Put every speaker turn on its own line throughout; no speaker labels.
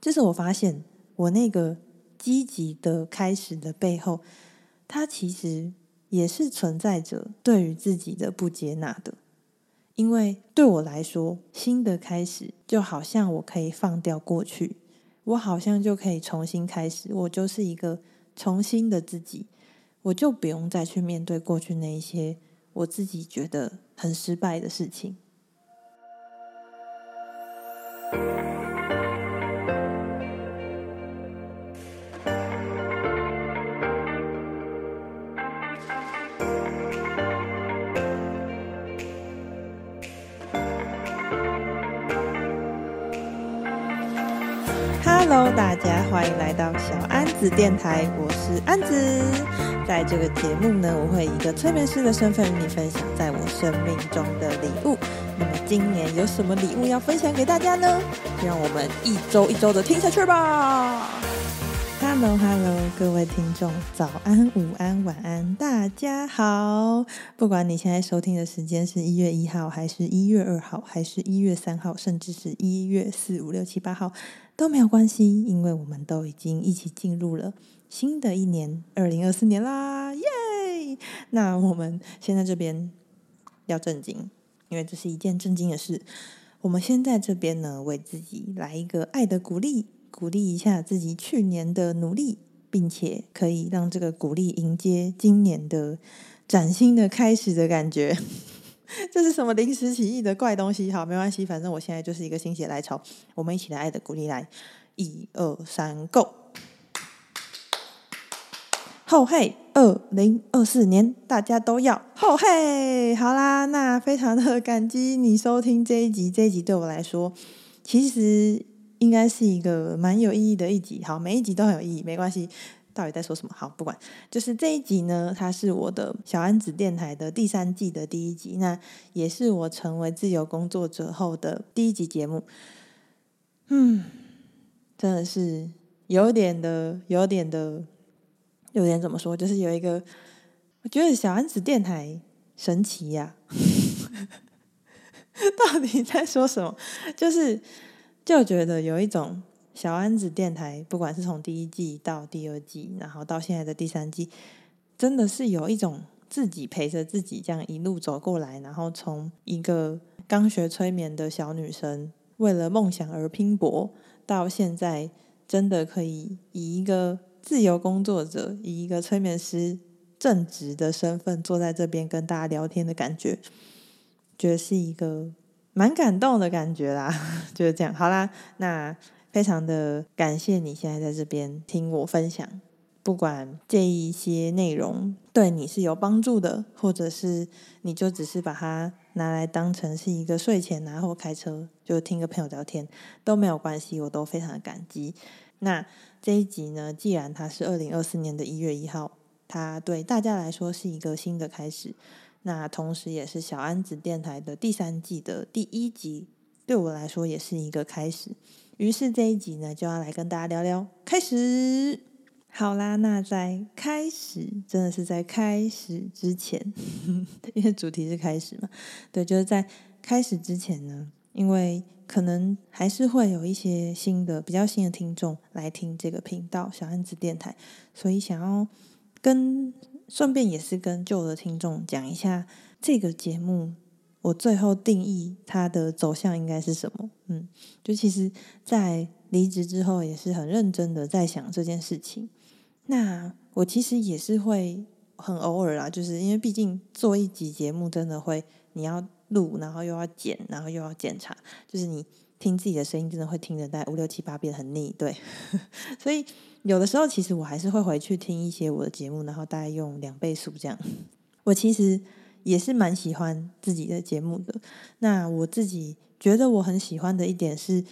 就是我发现我那个积极的开始的背后，它其实也是存在着对于自己的不接纳的。因为对我来说，新的开始就好像我可以放掉过去，我好像就可以重新开始，我就是一个重新的自己，我就不用再去面对过去那一些我自己觉得很失败的事情。Hello，大家欢迎来到小安子电台，我是安子。在这个节目呢，我会以一个催眠师的身份与你分享在我生命中的礼物。那么今年有什么礼物要分享给大家呢？让我们一周一周的听下去吧。Hello，Hello，各位听众，早安、午安、晚安，大家好。不管你现在收听的时间是一月一号，还是一月二号，还是一月三号，甚至是一月四、五、六、七、八号。都没有关系，因为我们都已经一起进入了新的一年，二零二四年啦，耶！那我们现在这边要震惊，因为这是一件震惊的事。我们先在这边呢，为自己来一个爱的鼓励，鼓励一下自己去年的努力，并且可以让这个鼓励迎接今年的崭新的开始的感觉。这是什么临时起意的怪东西？好，没关系，反正我现在就是一个心血来潮，我们一起来爱的鼓励来，一二三，Go！吼嘿，二零二四年大家都要吼嘿！好啦，那非常的感激你收听这一集，这一集对我来说其实应该是一个蛮有意义的一集。好，每一集都很有意义，没关系。到底在说什么？好，不管，就是这一集呢，它是我的小安子电台的第三季的第一集，那也是我成为自由工作者后的第一集节目。嗯，真的是有点的，有点的，有点怎么说？就是有一个，我觉得小安子电台神奇呀、到底在说什么？就是就觉得有一种。小安子电台，不管是从第一季到第二季，然后到现在的第三季，真的是有一种自己陪着自己这样一路走过来，然后从一个刚学催眠的小女生，为了梦想而拼搏，到现在真的可以以一个自由工作者，以一个催眠师正职的身份坐在这边跟大家聊天的感觉，觉得是一个蛮感动的感觉啦。就是这样，好啦，那。非常的感谢你现在在这边听我分享，不管这一些内容对你是有帮助的，或者是你就只是把它拿来当成是一个睡前啊，或开车就听个朋友聊天都没有关系，我都非常的感激。那这一集呢，既然它是二零二四年的一月一号，它对大家来说是一个新的开始，那同时也是小安子电台的第三季的第一集，对我来说也是一个开始。于是这一集呢，就要来跟大家聊聊开始。好啦，那在开始，真的是在开始之前，因为主题是开始嘛，对，就是在开始之前呢，因为可能还是会有一些新的、比较新的听众来听这个频道小安子电台，所以想要跟顺便也是跟旧的听众讲一下这个节目。我最后定义它的走向应该是什么？嗯，就其实，在离职之后也是很认真的在想这件事情。那我其实也是会很偶尔啦，就是因为毕竟做一集节目真的会，你要录，然后又要剪，然后又要检查，就是你听自己的声音真的会听得大概五六七八遍很腻，对。所以有的时候其实我还是会回去听一些我的节目，然后大概用两倍速这样。我其实。也是蛮喜欢自己的节目的。那我自己觉得我很喜欢的一点是，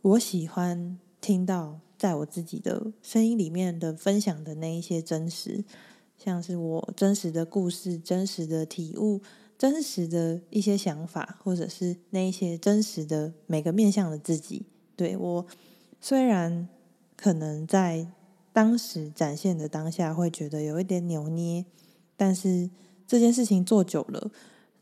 我喜欢听到在我自己的声音里面的分享的那一些真实，像是我真实的故事、真实的体悟、真实的一些想法，或者是那一些真实的每个面向的自己。对，我虽然可能在当时展现的当下会觉得有一点扭捏，但是。这件事情做久了，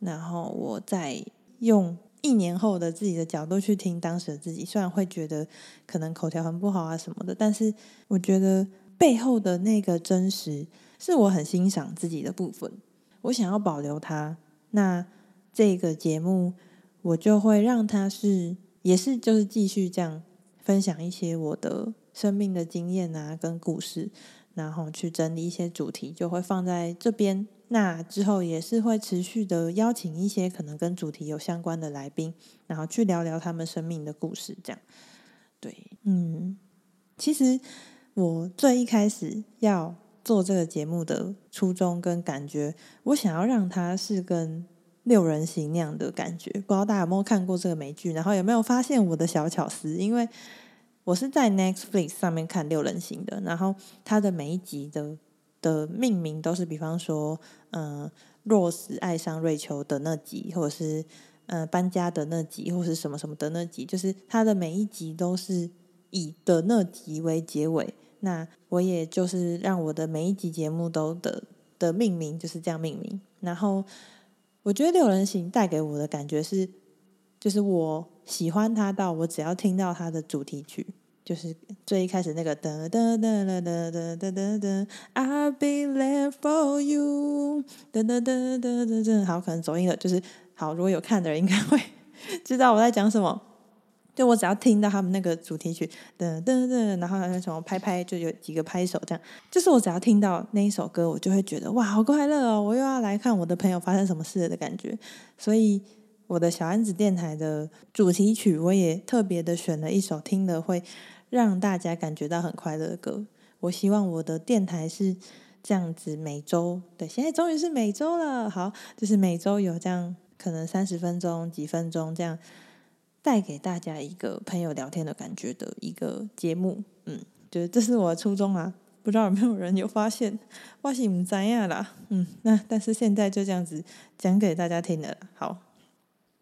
然后我再用一年后的自己的角度去听当时的自己，虽然会觉得可能口条很不好啊什么的，但是我觉得背后的那个真实是我很欣赏自己的部分，我想要保留它。那这个节目我就会让它是，也是就是继续这样分享一些我的生命的经验啊跟故事，然后去整理一些主题，就会放在这边。那之后也是会持续的邀请一些可能跟主题有相关的来宾，然后去聊聊他们生命的故事，这样。对，嗯，其实我最一开始要做这个节目的初衷跟感觉，我想要让它是跟六人行那样的感觉。不知道大家有没有看过这个美剧，然后有没有发现我的小巧思？因为我是在 Netflix 上面看六人行的，然后它的每一集的。的命名都是，比方说，嗯、呃，罗斯爱上瑞秋的那集，或者是，呃，搬家的那集，或是什么什么的那集，就是它的每一集都是以的那集为结尾。那我也就是让我的每一集节目都的的命名就是这样命名。然后我觉得六人行带给我的感觉是，就是我喜欢它到我只要听到它的主题曲。就是最一开始那个噔噔噔噔噔噔噔噔噔，I'll be there for you，噔噔噔噔噔噔，好，可能走音了。就是好，如果有看的人应该会 知道我在讲什么。就我只要听到他们那个主题曲噔噔噔，然后那什么拍拍，就有几个拍手这样。就是我只要听到那一首歌，我就会觉得哇，好快乐哦！我又要来看我的朋友发生什么事的感觉。所以我的小安子电台的主题曲，我也特别的选了一首听了会。让大家感觉到很快乐的歌。我希望我的电台是这样子，每周对，现在终于是每周了。好，就是每周有这样可能三十分钟、几分钟这样带给大家一个朋友聊天的感觉的一个节目。嗯，就是这是我的初衷啊。不知道有没有人有发现？我是不知道啦。嗯，那但是现在就这样子讲给大家听了。好，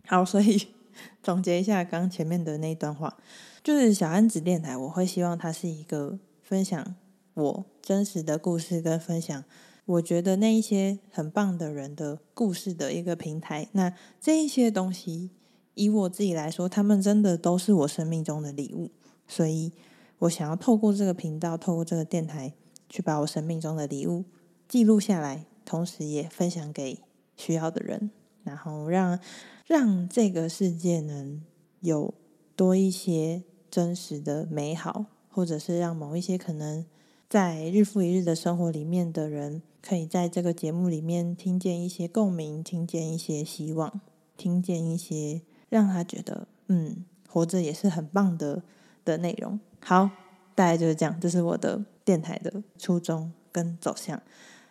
好，所以 总结一下刚前面的那一段话。就是小安子电台，我会希望它是一个分享我真实的故事，跟分享我觉得那一些很棒的人的故事的一个平台。那这一些东西，以我自己来说，他们真的都是我生命中的礼物。所以我想要透过这个频道，透过这个电台，去把我生命中的礼物记录下来，同时也分享给需要的人，然后让让这个世界能有多一些。真实的美好，或者是让某一些可能在日复一日的生活里面的人，可以在这个节目里面听见一些共鸣，听见一些希望，听见一些让他觉得嗯，活着也是很棒的的内容。好，大概就是这样，这是我的电台的初衷跟走向。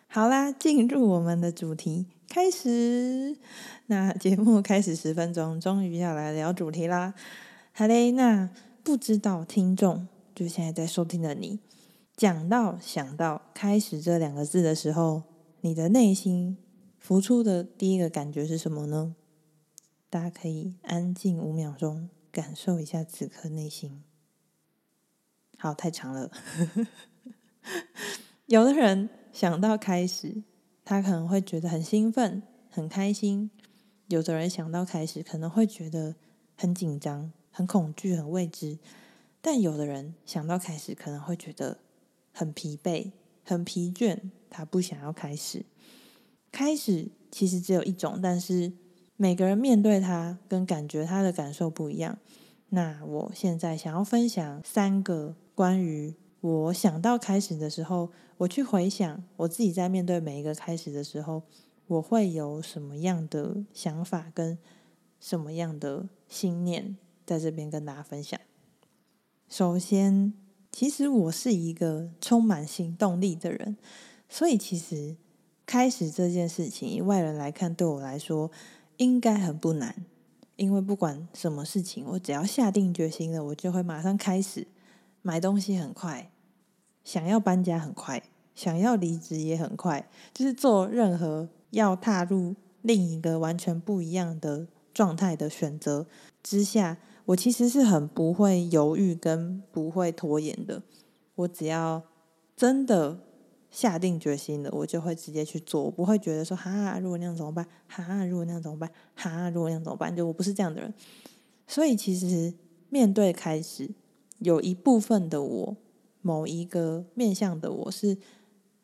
好啦，进入我们的主题，开始。那节目开始十分钟，终于要来聊主题啦。好嘞，那。不知道听众，就现在在收听的你，讲到想到开始这两个字的时候，你的内心浮出的第一个感觉是什么呢？大家可以安静五秒钟，感受一下此刻内心。好，太长了。有的人想到开始，他可能会觉得很兴奋、很开心；有的人想到开始，可能会觉得很紧张。很恐惧，很未知，但有的人想到开始，可能会觉得很疲惫、很疲倦，他不想要开始。开始其实只有一种，但是每个人面对他跟感觉他的感受不一样。那我现在想要分享三个关于我想到开始的时候，我去回想我自己在面对每一个开始的时候，我会有什么样的想法跟什么样的信念。在这边跟大家分享。首先，其实我是一个充满行动力的人，所以其实开始这件事情，以外人来看，对我来说应该很不难。因为不管什么事情，我只要下定决心了，我就会马上开始。买东西很快，想要搬家很快，想要离职也很快，就是做任何要踏入另一个完全不一样的状态的选择之下。我其实是很不会犹豫跟不会拖延的。我只要真的下定决心了，我就会直接去做，我不会觉得说哈，如果那样怎么办？哈，如果那样怎么办？哈，如果那样怎么办？就我不是这样的人，所以其实面对开始，有一部分的我，某一个面向的我是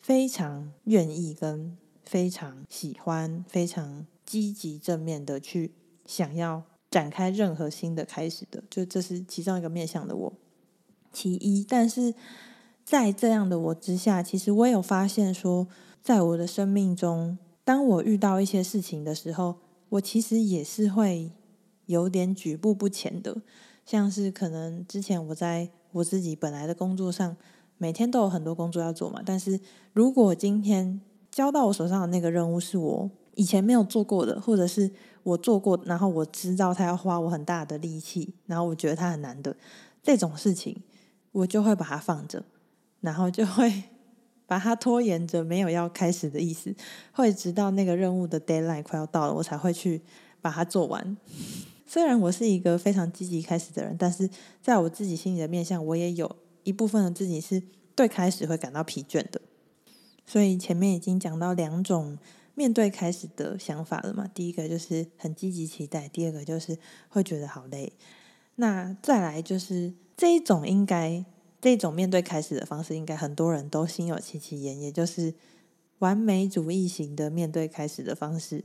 非常愿意跟非常喜欢、非常积极正面的去想要展开任何新的开始的，就这是其中一个面向的我，其一，但是。在这样的我之下，其实我有发现说，在我的生命中，当我遇到一些事情的时候，我其实也是会有点举步不前的。像是可能之前我在我自己本来的工作上，每天都有很多工作要做嘛。但是如果今天交到我手上的那个任务是我以前没有做过的，或者是我做过，然后我知道他要花我很大的力气，然后我觉得他很难的这种事情，我就会把它放着。然后就会 把它拖延着，没有要开始的意思，会直到那个任务的 deadline 快要到了，我才会去把它做完。虽然我是一个非常积极开始的人，但是在我自己心里的面向，我也有一部分的自己是对开始会感到疲倦的。所以前面已经讲到两种面对开始的想法了嘛，第一个就是很积极期待，第二个就是会觉得好累。那再来就是这一种应该。这种面对开始的方式，应该很多人都心有戚戚焉，也就是完美主义型的面对开始的方式。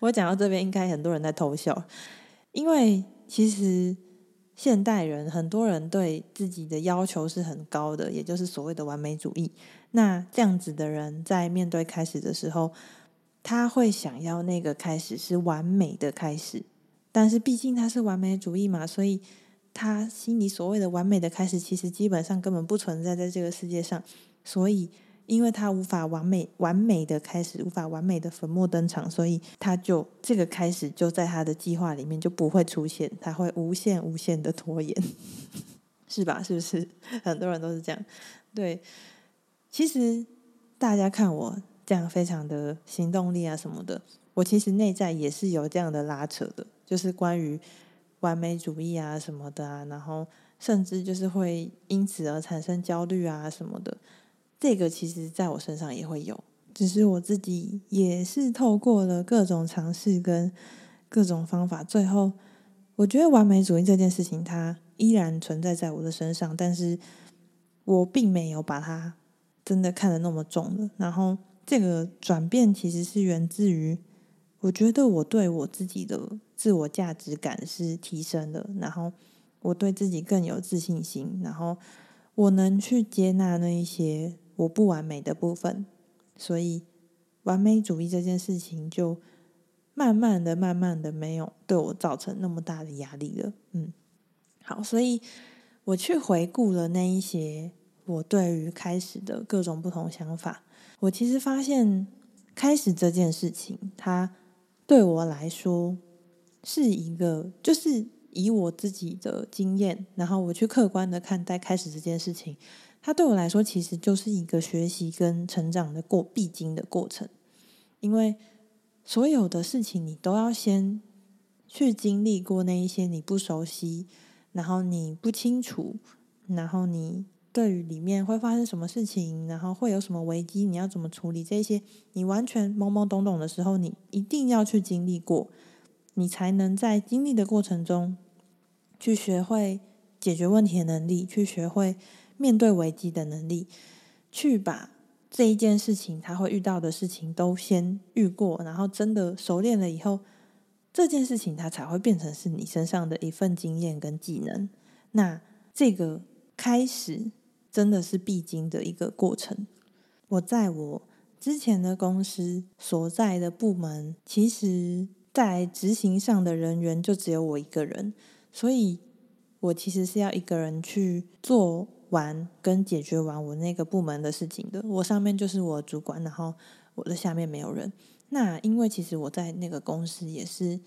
我讲到这边，应该很多人在偷笑，因为其实现代人很多人对自己的要求是很高的，也就是所谓的完美主义。那这样子的人在面对开始的时候，他会想要那个开始是完美的开始，但是毕竟他是完美主义嘛，所以。他心里所谓的完美的开始，其实基本上根本不存在在这个世界上。所以，因为他无法完美完美的开始，无法完美的粉墨登场，所以他就这个开始就在他的计划里面就不会出现，他会无限无限的拖延，是吧？是不是？很多人都是这样。对，其实大家看我这样非常的行动力啊什么的，我其实内在也是有这样的拉扯的，就是关于。完美主义啊什么的啊，然后甚至就是会因此而产生焦虑啊什么的，这个其实在我身上也会有，只是我自己也是透过了各种尝试跟各种方法，最后我觉得完美主义这件事情它依然存在在我的身上，但是我并没有把它真的看得那么重了。然后这个转变其实是源自于。我觉得我对我自己的自我价值感是提升的，然后我对自己更有自信心，然后我能去接纳那一些我不完美的部分，所以完美主义这件事情就慢慢的、慢慢的没有对我造成那么大的压力了。嗯，好，所以我去回顾了那一些我对于开始的各种不同想法，我其实发现开始这件事情，它。对我来说，是一个就是以我自己的经验，然后我去客观的看待开始这件事情，它对我来说其实就是一个学习跟成长的过必经的过程。因为所有的事情，你都要先去经历过那一些你不熟悉，然后你不清楚，然后你。对于里面会发生什么事情，然后会有什么危机，你要怎么处理这些？你完全懵懵懂懂的时候，你一定要去经历过，你才能在经历的过程中，去学会解决问题的能力，去学会面对危机的能力，去把这一件事情他会遇到的事情都先遇过，然后真的熟练了以后，这件事情它才会变成是你身上的一份经验跟技能。那这个开始。真的是必经的一个过程。我在我之前的公司所在的部门，其实在执行上的人员就只有我一个人，所以我其实是要一个人去做完跟解决完我那个部门的事情的。我上面就是我主管，然后我的下面没有人。那因为其实我在那个公司也是，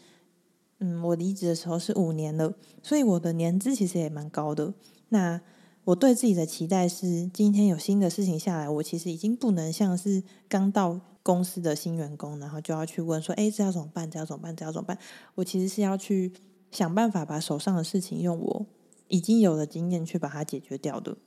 嗯，我离职的时候是五年了，所以我的年资其实也蛮高的。那我对自己的期待是，今天有新的事情下来，我其实已经不能像是刚到公司的新员工，然后就要去问说：“哎，这要怎么办？这要怎么办？这要怎么办？”我其实是要去想办法把手上的事情用我已经有的经验去把它解决掉的。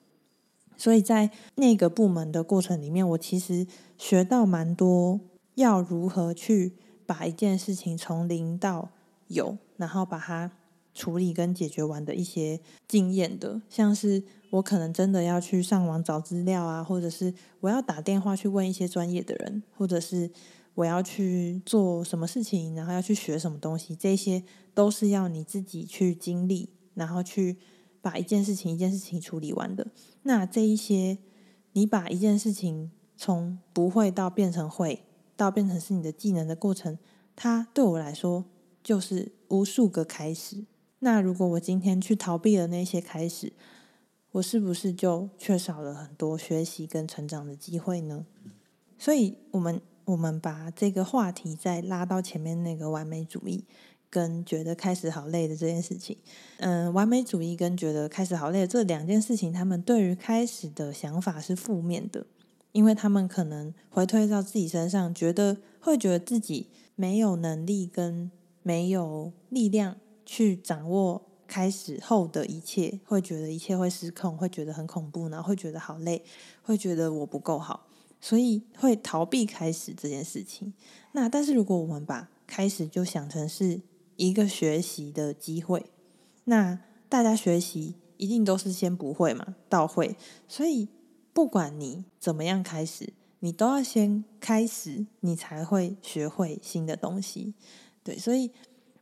所以在那个部门的过程里面，我其实学到蛮多，要如何去把一件事情从零到有，然后把它处理跟解决完的一些经验的，像是我可能真的要去上网找资料啊，或者是我要打电话去问一些专业的人，或者是我要去做什么事情，然后要去学什么东西，这些都是要你自己去经历，然后去。把一件事情一件事情处理完的，那这一些，你把一件事情从不会到变成会，到变成是你的技能的过程，它对我来说就是无数个开始。那如果我今天去逃避了那些开始，我是不是就缺少了很多学习跟成长的机会呢？所以，我们我们把这个话题再拉到前面那个完美主义。跟觉得开始好累的这件事情，嗯，完美主义跟觉得开始好累这两件事情，他们对于开始的想法是负面的，因为他们可能回推到自己身上，觉得会觉得自己没有能力跟没有力量去掌握开始后的一切，会觉得一切会失控，会觉得很恐怖，然后会觉得好累，会觉得我不够好，所以会逃避开始这件事情。那但是如果我们把开始就想成是一个学习的机会，那大家学习一定都是先不会嘛，到会，所以不管你怎么样开始，你都要先开始，你才会学会新的东西。对，所以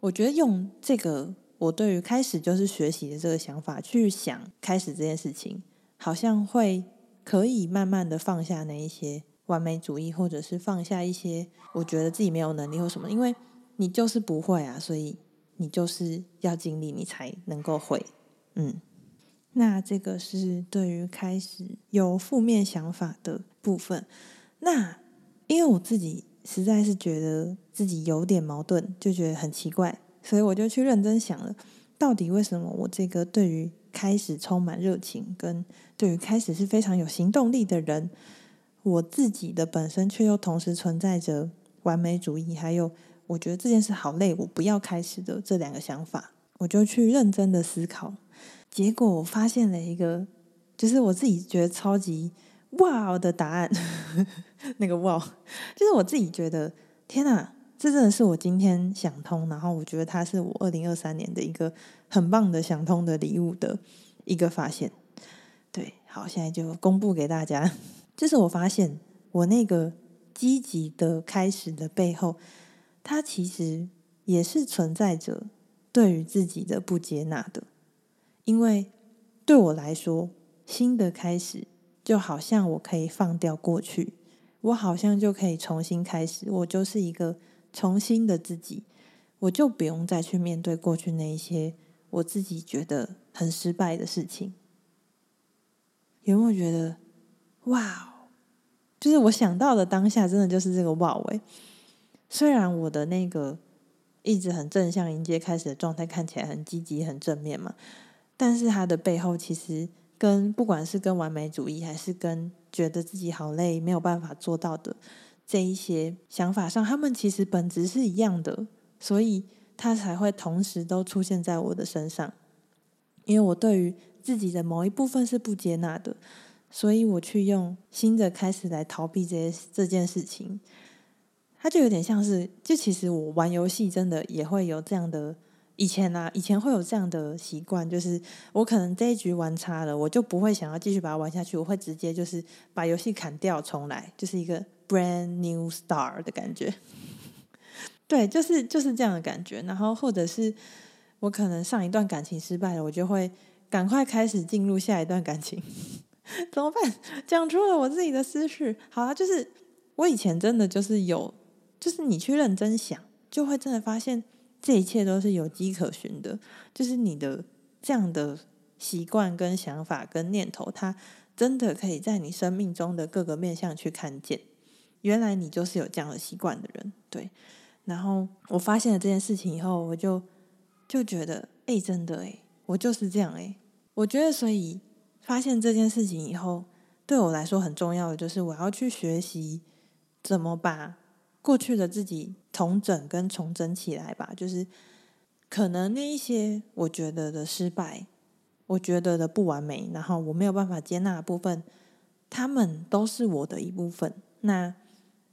我觉得用这个我对于开始就是学习的这个想法去想开始这件事情，好像会可以慢慢的放下那一些完美主义，或者是放下一些我觉得自己没有能力或什么，因为。你就是不会啊，所以你就是要经历，你才能够会。嗯，那这个是对于开始有负面想法的部分。那因为我自己实在是觉得自己有点矛盾，就觉得很奇怪，所以我就去认真想了，到底为什么我这个对于开始充满热情，跟对于开始是非常有行动力的人，我自己的本身却又同时存在着完美主义，还有。我觉得这件事好累，我不要开始的这两个想法，我就去认真的思考，结果我发现了一个，就是我自己觉得超级哇的答案。那个哇，就是我自己觉得，天哪，这真的是我今天想通，然后我觉得它是我二零二三年的一个很棒的想通的礼物的一个发现。对，好，现在就公布给大家，就是我发现我那个积极的开始的背后。它其实也是存在着对于自己的不接纳的，因为对我来说，新的开始就好像我可以放掉过去，我好像就可以重新开始，我就是一个重新的自己，我就不用再去面对过去那一些我自己觉得很失败的事情。有没有觉得，哇，就是我想到的当下，真的就是这个哇喂。虽然我的那个一直很正向迎接开始的状态看起来很积极、很正面嘛，但是它的背后其实跟不管是跟完美主义，还是跟觉得自己好累没有办法做到的这一些想法上，他们其实本质是一样的，所以它才会同时都出现在我的身上。因为我对于自己的某一部分是不接纳的，所以我去用新的开始来逃避这些这件事情。它就有点像是，就其实我玩游戏真的也会有这样的，以前啊，以前会有这样的习惯，就是我可能这一局玩差了，我就不会想要继续把它玩下去，我会直接就是把游戏砍掉重来，就是一个 brand new star 的感觉。对，就是就是这样的感觉。然后或者是我可能上一段感情失败了，我就会赶快开始进入下一段感情。怎么办？讲出了我自己的思绪。好啊，就是我以前真的就是有。就是你去认真想，就会真的发现这一切都是有迹可循的。就是你的这样的习惯、跟想法、跟念头，它真的可以在你生命中的各个面向去看见。原来你就是有这样的习惯的人，对。然后我发现了这件事情以后，我就就觉得，哎，真的哎，我就是这样哎。我觉得，所以发现这件事情以后，对我来说很重要的就是我要去学习怎么把。过去的自己重整跟重整起来吧，就是可能那一些我觉得的失败，我觉得的不完美，然后我没有办法接纳的部分，他们都是我的一部分。那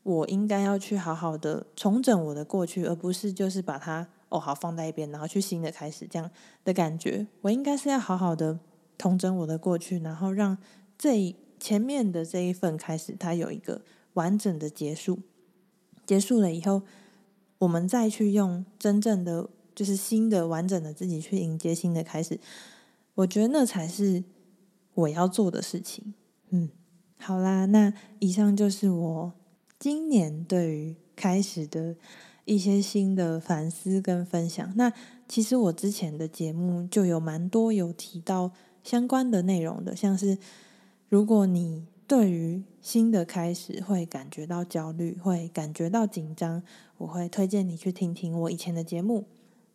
我应该要去好好的重整我的过去，而不是就是把它哦好放在一边，然后去新的开始这样的感觉。我应该是要好好的重整我的过去，然后让这前面的这一份开始，它有一个完整的结束。结束了以后，我们再去用真正的就是新的完整的自己去迎接新的开始。我觉得那才是我要做的事情。嗯，好啦，那以上就是我。今年对于开始的一些新的反思跟分享，那其实我之前的节目就有蛮多有提到相关的内容的，像是如果你对于新的开始会感觉到焦虑，会感觉到紧张，我会推荐你去听听我以前的节目，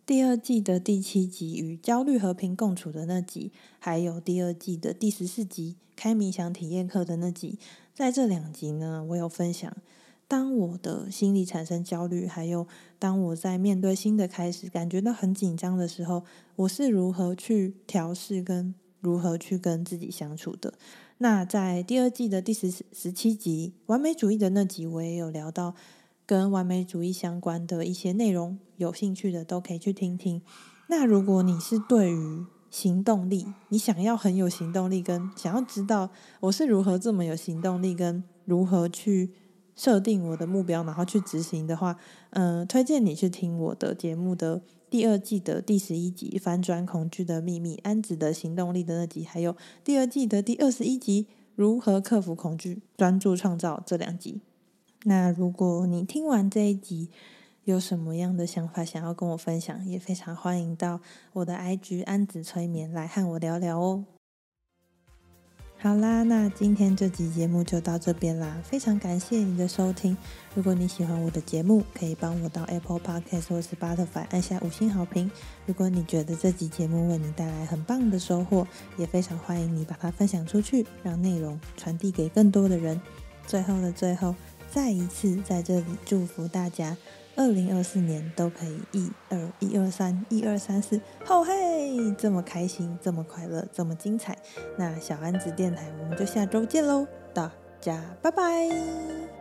第二季的第七集与焦虑和平共处的那集，还有第二季的第十四集开冥想体验课的那集。在这两集呢，我有分享，当我的心里产生焦虑，还有当我在面对新的开始感觉到很紧张的时候，我是如何去调试跟如何去跟自己相处的。那在第二季的第十十七集完美主义的那集，我也有聊到跟完美主义相关的一些内容，有兴趣的都可以去听听。那如果你是对于行动力，你想要很有行动力，跟想要知道我是如何这么有行动力，跟如何去设定我的目标，然后去执行的话，嗯、推荐你去听我的节目的第二季的第十一集《反转恐惧的秘密》，安子的行动力的那集，还有第二季的第二十一集《如何克服恐惧，专注创造》这两集。那如果你听完这一集，有什么样的想法想要跟我分享，也非常欢迎到我的 IG 安子催眠来和我聊聊哦。好啦，那今天这集节目就到这边啦，非常感谢你的收听。如果你喜欢我的节目，可以帮我到 Apple Podcast 或是 Spotify 按下五星好评。如果你觉得这集节目为你带来很棒的收获，也非常欢迎你把它分享出去，让内容传递给更多的人。最后的最后，再一次在这里祝福大家。二零二四年都可以一二一二三一二三四，吼嘿，这么开心，这么快乐，这么精彩。那小安子电台，我们就下周见喽，大家拜拜。